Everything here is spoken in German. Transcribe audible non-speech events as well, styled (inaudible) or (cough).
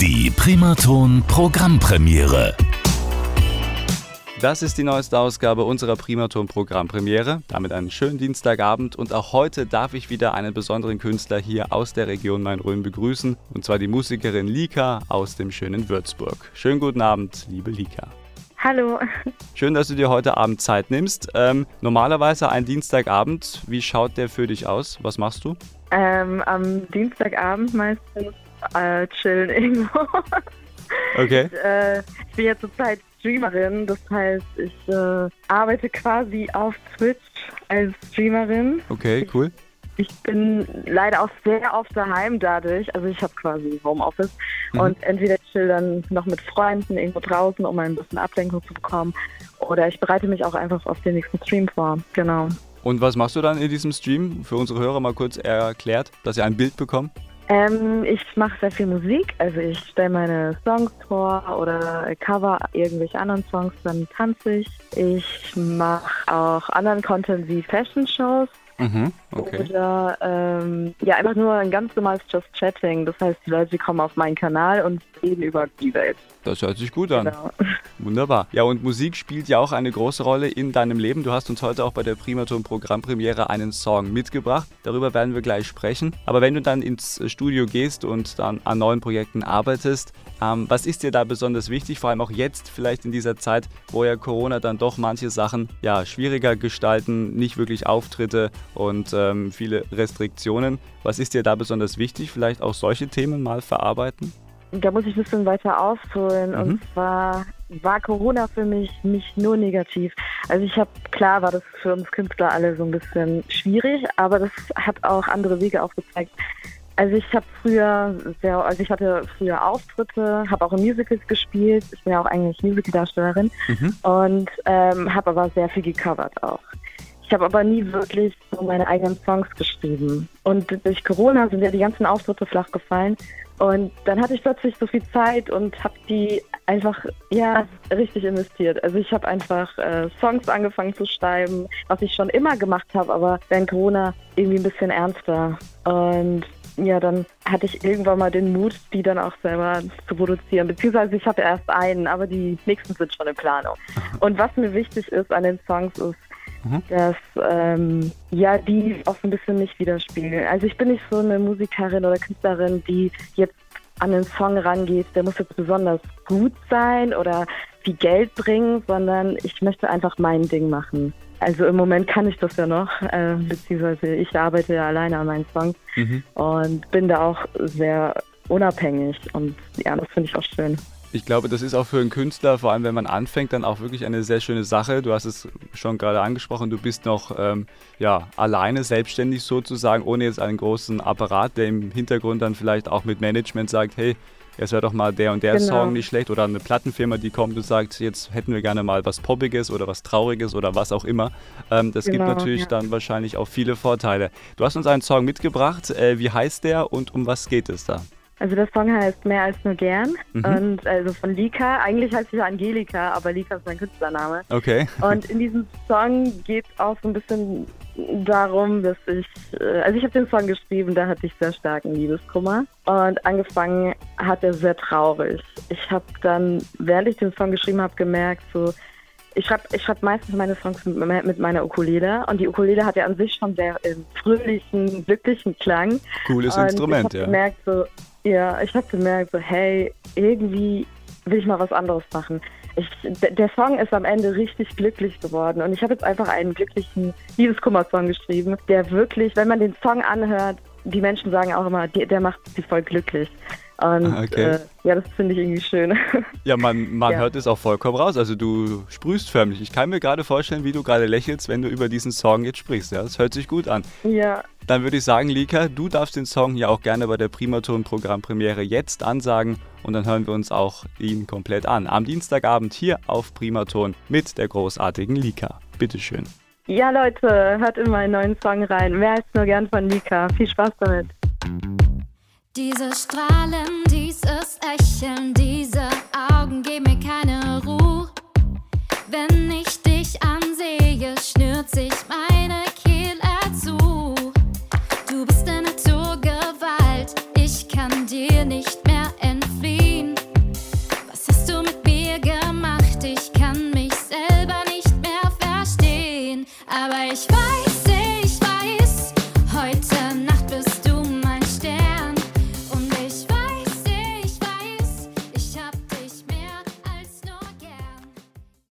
Die Primaton Programmpremiere. Das ist die neueste Ausgabe unserer Primaton Programmpremiere. Damit einen schönen Dienstagabend und auch heute darf ich wieder einen besonderen Künstler hier aus der Region Main-Rhön begrüßen und zwar die Musikerin Lika aus dem schönen Würzburg. Schönen guten Abend, liebe Lika. Hallo. Schön, dass du dir heute Abend Zeit nimmst. Ähm, normalerweise ein Dienstagabend. Wie schaut der für dich aus? Was machst du? Ähm, am Dienstagabend meistens äh, chillen (laughs) irgendwo. Okay. Ich, äh, ich bin ja zurzeit Streamerin, das heißt, ich äh, arbeite quasi auf Twitch als Streamerin. Okay, cool. Ich bin leider auch sehr oft daheim dadurch. Also ich habe quasi Homeoffice Mhm. und entweder ich chill dann noch mit Freunden irgendwo draußen, um ein bisschen Ablenkung zu bekommen. Oder ich bereite mich auch einfach auf den nächsten Stream vor. Genau. Und was machst du dann in diesem Stream? Für unsere Hörer mal kurz erklärt, dass sie ein Bild bekommen. Ähm, ich mache sehr viel Musik, also ich stelle meine Songs vor oder cover irgendwelche anderen Songs, dann tanze ich. Ich mache auch anderen Content wie Fashion-Shows Mhm. Okay. oder ähm, ja einfach nur ein ganz normales Just Chatting. Das heißt, die Leute kommen auf meinen Kanal und reden über die Welt. Das hört sich gut an. Genau. (laughs) Wunderbar. Ja, und Musik spielt ja auch eine große Rolle in deinem Leben. Du hast uns heute auch bei der Primaton Programmpremiere einen Song mitgebracht. Darüber werden wir gleich sprechen. Aber wenn du dann ins Studio gehst und dann an neuen Projekten arbeitest, ähm, was ist dir da besonders wichtig? Vor allem auch jetzt vielleicht in dieser Zeit, wo ja Corona dann doch manche Sachen ja schwieriger gestalten, nicht wirklich Auftritte und ähm, viele Restriktionen. Was ist dir da besonders wichtig? Vielleicht auch solche Themen mal verarbeiten? Da muss ich ein bisschen weiter ausholen. Mhm. Und zwar war Corona für mich nicht nur negativ. Also ich habe, klar war das für uns Künstler alle so ein bisschen schwierig, aber das hat auch andere Wege aufgezeigt. Also ich habe früher sehr, also ich hatte früher Auftritte, habe auch in Musicals gespielt. Ich bin ja auch eigentlich Musicaldarstellerin Mhm. und ähm, habe aber sehr viel gecovert auch. Ich habe aber nie wirklich so meine eigenen Songs geschrieben. Und durch Corona sind ja die ganzen Auftritte flach gefallen. Und dann hatte ich plötzlich so viel Zeit und habe die einfach ja richtig investiert. Also ich habe einfach äh, Songs angefangen zu schreiben, was ich schon immer gemacht habe, aber während Corona irgendwie ein bisschen ernster. Und ja, dann hatte ich irgendwann mal den Mut, die dann auch selber zu produzieren. Beziehungsweise ich habe erst einen, aber die nächsten sind schon in Planung. Und was mir wichtig ist an den Songs ist, Mhm. dass ähm, ja die auch so ein bisschen mich widerspiegeln. Also ich bin nicht so eine Musikerin oder Künstlerin, die jetzt an den Song rangeht, der muss jetzt besonders gut sein oder viel Geld bringen, sondern ich möchte einfach mein Ding machen. Also im Moment kann ich das ja noch, äh, beziehungsweise ich arbeite ja alleine an meinen Songs Mhm. und bin da auch sehr unabhängig und ja, das finde ich auch schön. Ich glaube, das ist auch für einen Künstler, vor allem wenn man anfängt, dann auch wirklich eine sehr schöne Sache. Du hast es schon gerade angesprochen, du bist noch ähm, ja, alleine, selbstständig sozusagen, ohne jetzt einen großen Apparat, der im Hintergrund dann vielleicht auch mit Management sagt, hey, jetzt wäre doch mal der und der Genau. Song nicht schlecht. Oder eine Plattenfirma, die kommt und sagt, jetzt hätten wir gerne mal was Poppiges oder was Trauriges oder was auch immer. Ähm, das gibt Genau, natürlich ja. dann wahrscheinlich auch viele Vorteile. Du hast uns einen Song mitgebracht. Äh, wie heißt der und um was geht es da? Also der Song heißt Mehr als nur gern Mhm. und also von Lika. Eigentlich heißt ich Angelika, aber Lika ist mein Künstlername. Okay. Und in diesem Song geht es auch so ein bisschen darum, dass ich, äh, also ich habe den Song geschrieben, da hatte ich sehr starken Liebeskummer und angefangen hat er sehr traurig. Ich habe dann, während ich den Song geschrieben habe, gemerkt, so ich schreibe ich schreib meistens meine Songs mit, me- mit meiner Ukulele und die Ukulele hat ja an sich schon sehr äh, fröhlichen, glücklichen Klang. Cooles Und Instrument, ich ja. habe gemerkt, so, ja, ich habe gemerkt, so, hey, irgendwie will ich mal was anderes machen. Ich, der Song ist am Ende richtig glücklich geworden und ich habe jetzt einfach einen glücklichen Liebeskummer-Song geschrieben, der wirklich, wenn man den Song anhört, die Menschen sagen auch immer, der, macht sie voll glücklich. Und Ah, okay. äh, ja, das finde ich irgendwie schön. (laughs) Ja, man, man Ja. hört es auch vollkommen raus. Also du sprühst förmlich. Ich kann mir gerade vorstellen, wie du gerade lächelst, wenn du über diesen Song jetzt sprichst. Ja, das hört sich gut an. ja, Dann würde ich sagen, Lika, du darfst den Song ja auch gerne bei der Primaton-Programmpremiere jetzt ansagen und dann hören wir uns auch ihn komplett an. Am Dienstagabend hier auf Primaton mit der großartigen Lika. Bitteschön. Ja, Leute, hört in meinen neuen Song rein. Mehr als nur gern von Mika. Viel Spaß damit. Diese Strahlen, dieses Lächeln, diese Augen geben mir keine Ruhe. Wenn ich